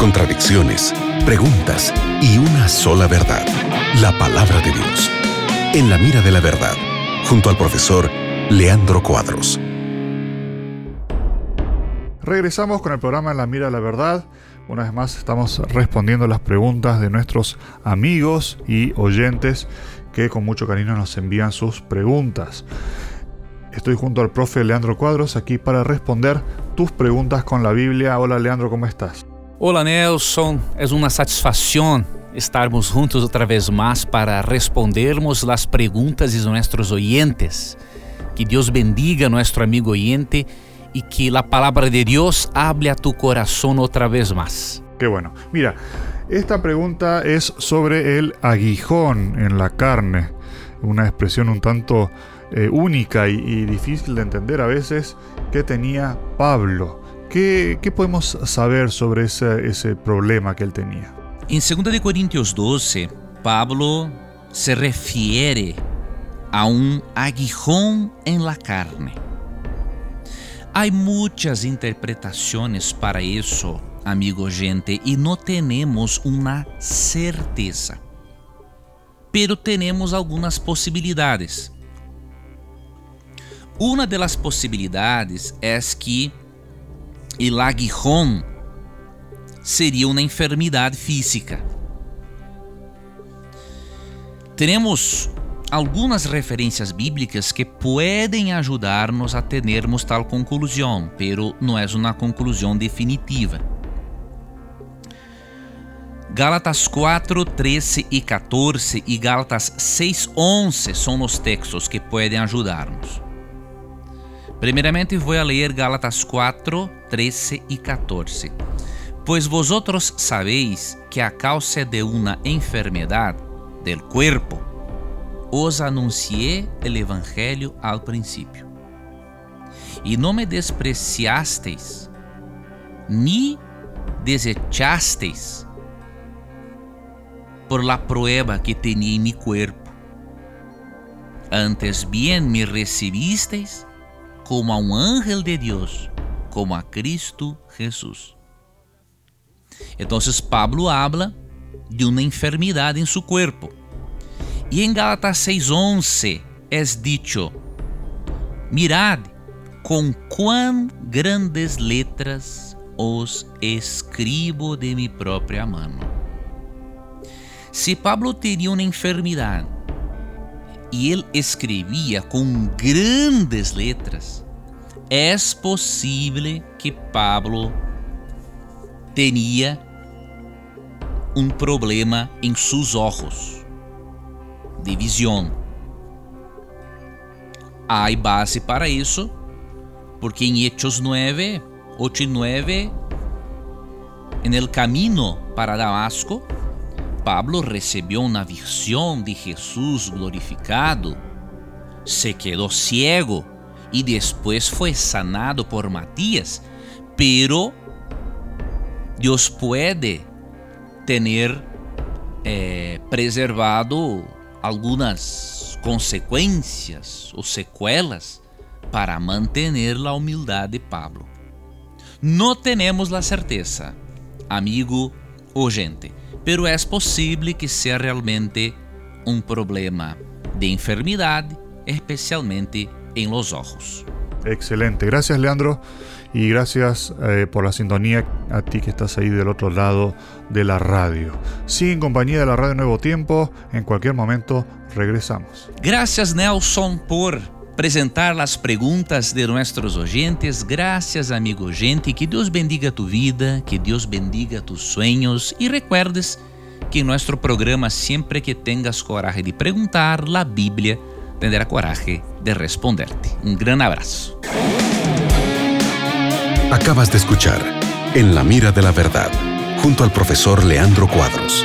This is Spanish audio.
contradicciones, preguntas y una sola verdad, la palabra de Dios. En la mira de la verdad, junto al profesor Leandro Cuadros. Regresamos con el programa En la mira de la verdad. Una vez más estamos respondiendo las preguntas de nuestros amigos y oyentes que con mucho cariño nos envían sus preguntas. Estoy junto al profe Leandro Cuadros aquí para responder tus preguntas con la Biblia. Hola Leandro, ¿cómo estás? Hola Nelson, é uma satisfação estarmos juntos outra vez mais para respondermos as perguntas de nossos oyentes. Que Deus bendiga nosso amigo oyente e que a palavra de Deus hable a tu coração outra vez mais. Qué bueno. Mira, esta pregunta es sobre el aguijón en la carne, una expresión un tanto eh, única y, difícil de entender a veces que tenía Pablo. ¿Qué, podemos saber sobre ese, ese, problema que él tenía? En 2 de Corintios 12, Pablo se refiere a un aguijón en la carne. Hay muchas interpretaciones para eso, amigo gente, y no tenemos una certeza. Pero tenemos algunas posibilidades. Uma das possibilidades é que o aguijón seria uma enfermidade física. Temos algumas referências bíblicas que podem ajudar-nos a termos tal conclusão, pero não é uma conclusão definitiva. Gálatas 4, 13 e 14 e Gálatas 6, 11 são os textos que podem ajudar-nos. Primeiramente vou a ler Gálatas 4, 13 e 14. Pois vosotros sabéis que a causa de uma enfermidade del cuerpo os anuncié el evangelho al principio. E não me despreciasteis, ni desechasteis por la prueba que tenía en mi cuerpo. Antes bien me recibisteis como a um ángel de Deus, como a Cristo Jesus. Então, Pablo habla de uma enfermidade em seu corpo. E em Gálatas 6:11 é dicho: Mirad com quão grandes letras os escribo de mi própria mano. Se Pablo teria uma enfermidade e ele escrevia com grandes letras, é possível que Pablo tenha um problema em seus olhos de visão. Há base para isso, porque em Hechos 9, 8 e 9, en el camino para Damasco, Pablo recebeu uma visão de Jesus glorificado, se quedou ciego e depois foi sanado por Matías, pero Deus pode ter eh, preservado algumas consequências ou sequelas para manter a humildade de Pablo. Não temos a certeza, amigo ou gente pero é possível que seja realmente um problema de enfermidade, especialmente em los ojos. Excelente, gracias Leandro y gracias eh, por la sintonía a ti que estás ahí del otro lado de la radio. Sigue en compañía de la radio Nuevo Tiempo, en cualquier momento regresamos. Gracias Nelson por apresentar as perguntas de nossos oyentes. Graças, amigo gente. Que Deus bendiga tu vida, que Deus bendiga tus sonhos e recuerdes que em nosso programa, sempre que tenhas coragem de perguntar, a Bíblia tendrá coragem de responderte. Um grande abraço. Acabas de escuchar En la mira de la verdad, junto al profesor Leandro Cuadros.